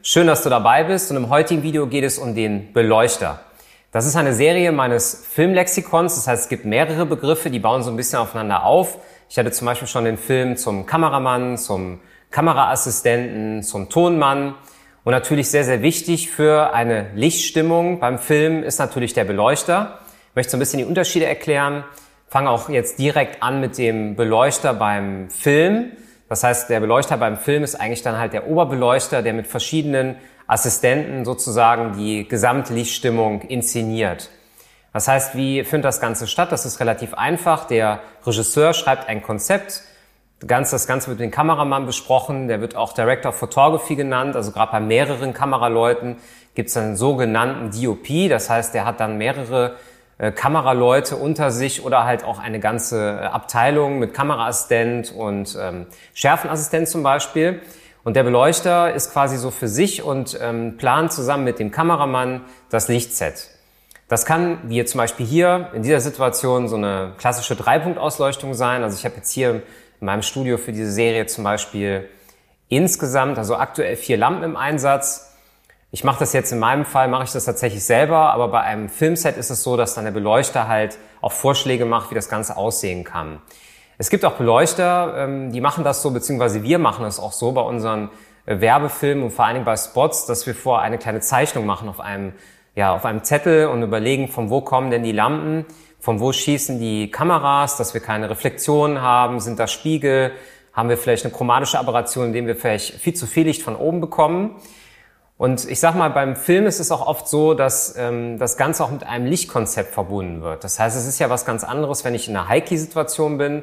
Schön, dass du dabei bist und im heutigen Video geht es um den Beleuchter. Das ist eine Serie meines Filmlexikons, das heißt es gibt mehrere Begriffe, die bauen so ein bisschen aufeinander auf. Ich hatte zum Beispiel schon den Film zum Kameramann, zum Kameraassistenten, zum Tonmann und natürlich sehr, sehr wichtig für eine Lichtstimmung beim Film ist natürlich der Beleuchter. Ich möchte so ein bisschen die Unterschiede erklären, fange auch jetzt direkt an mit dem Beleuchter beim Film. Das heißt, der Beleuchter beim Film ist eigentlich dann halt der Oberbeleuchter, der mit verschiedenen Assistenten sozusagen die Gesamtlichtstimmung inszeniert. Das heißt, wie findet das Ganze statt? Das ist relativ einfach. Der Regisseur schreibt ein Konzept. Das Ganze wird mit dem Kameramann besprochen. Der wird auch Director of Photography genannt. Also gerade bei mehreren Kameraleuten gibt es einen sogenannten DOP. Das heißt, der hat dann mehrere Kameraleute unter sich oder halt auch eine ganze äh, Abteilung mit Kameraassistent und ähm, Schärfenassistent zum Beispiel. Und der Beleuchter ist quasi so für sich und ähm, plant zusammen mit dem Kameramann das Lichtset. Das kann, wie jetzt zum Beispiel hier in dieser Situation, so eine klassische Dreipunktausleuchtung sein. Also ich habe jetzt hier in meinem Studio für diese Serie zum Beispiel insgesamt, also aktuell vier Lampen im Einsatz. Ich mache das jetzt in meinem Fall, mache ich das tatsächlich selber, aber bei einem Filmset ist es so, dass dann der Beleuchter halt auch Vorschläge macht, wie das Ganze aussehen kann. Es gibt auch Beleuchter, ähm, die machen das so, beziehungsweise wir machen es auch so bei unseren äh, Werbefilmen und vor allen Dingen bei Spots, dass wir vor eine kleine Zeichnung machen auf einem, ja, auf einem Zettel und überlegen, von wo kommen denn die Lampen, von wo schießen die Kameras, dass wir keine Reflexionen haben, sind da Spiegel, haben wir vielleicht eine chromatische Aberration, indem wir vielleicht viel zu viel Licht von oben bekommen. Und ich sag mal, beim Film ist es auch oft so, dass ähm, das Ganze auch mit einem Lichtkonzept verbunden wird. Das heißt, es ist ja was ganz anderes, wenn ich in einer High-Key-Situation bin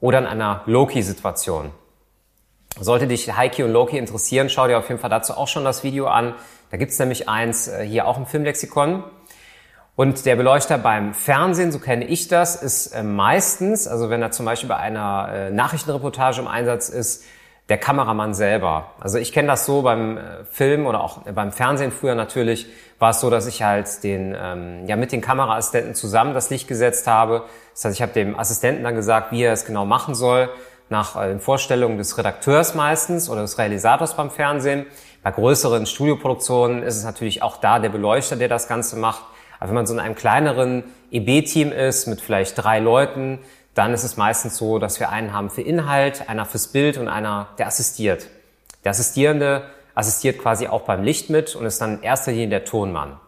oder in einer Low-Key-Situation. Sollte dich High-Key und Low-Key interessieren, schau dir auf jeden Fall dazu auch schon das Video an. Da gibt's nämlich eins äh, hier auch im Filmlexikon. Und der Beleuchter beim Fernsehen, so kenne ich das, ist äh, meistens, also wenn er zum Beispiel bei einer äh, Nachrichtenreportage im Einsatz ist, der Kameramann selber. Also ich kenne das so beim äh, Film oder auch beim Fernsehen früher natürlich, war es so, dass ich halt den, ähm, ja, mit den Kameraassistenten zusammen das Licht gesetzt habe. Das heißt, ich habe dem Assistenten dann gesagt, wie er es genau machen soll, nach äh, den Vorstellungen des Redakteurs meistens oder des Realisators beim Fernsehen. Bei größeren Studioproduktionen ist es natürlich auch da der Beleuchter, der das Ganze macht. Aber wenn man so in einem kleineren EB-Team ist mit vielleicht drei Leuten, dann ist es meistens so, dass wir einen haben für Inhalt, einer fürs Bild und einer, der assistiert. Der Assistierende assistiert quasi auch beim Licht mit und ist dann in erster Linie der Tonmann.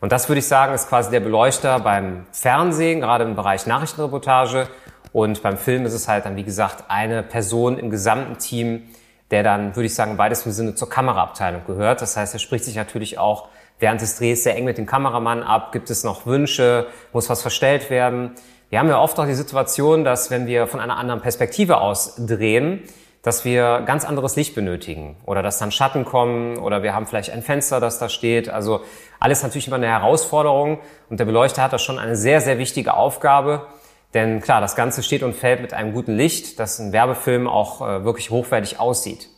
Und das würde ich sagen, ist quasi der Beleuchter beim Fernsehen, gerade im Bereich Nachrichtenreportage. Und beim Film ist es halt dann, wie gesagt, eine Person im gesamten Team, der dann, würde ich sagen, im weitesten Sinne zur Kameraabteilung gehört. Das heißt, er spricht sich natürlich auch während des Drehs sehr eng mit dem Kameramann ab. Gibt es noch Wünsche? Muss was verstellt werden? Wir haben ja oft auch die Situation, dass wenn wir von einer anderen Perspektive aus drehen, dass wir ganz anderes Licht benötigen oder dass dann Schatten kommen oder wir haben vielleicht ein Fenster, das da steht. Also alles natürlich immer eine Herausforderung und der Beleuchter hat da schon eine sehr, sehr wichtige Aufgabe. Denn klar, das Ganze steht und fällt mit einem guten Licht, dass ein Werbefilm auch äh, wirklich hochwertig aussieht.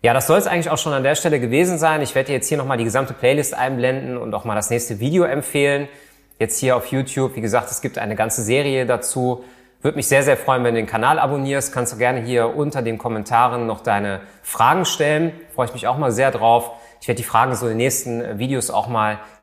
Ja, das soll es eigentlich auch schon an der Stelle gewesen sein. Ich werde jetzt hier nochmal die gesamte Playlist einblenden und auch mal das nächste Video empfehlen. Jetzt hier auf YouTube. Wie gesagt, es gibt eine ganze Serie dazu. Würde mich sehr, sehr freuen, wenn du den Kanal abonnierst. Kannst du gerne hier unter den Kommentaren noch deine Fragen stellen. Freue ich mich auch mal sehr drauf. Ich werde die Fragen so in den nächsten Videos auch mal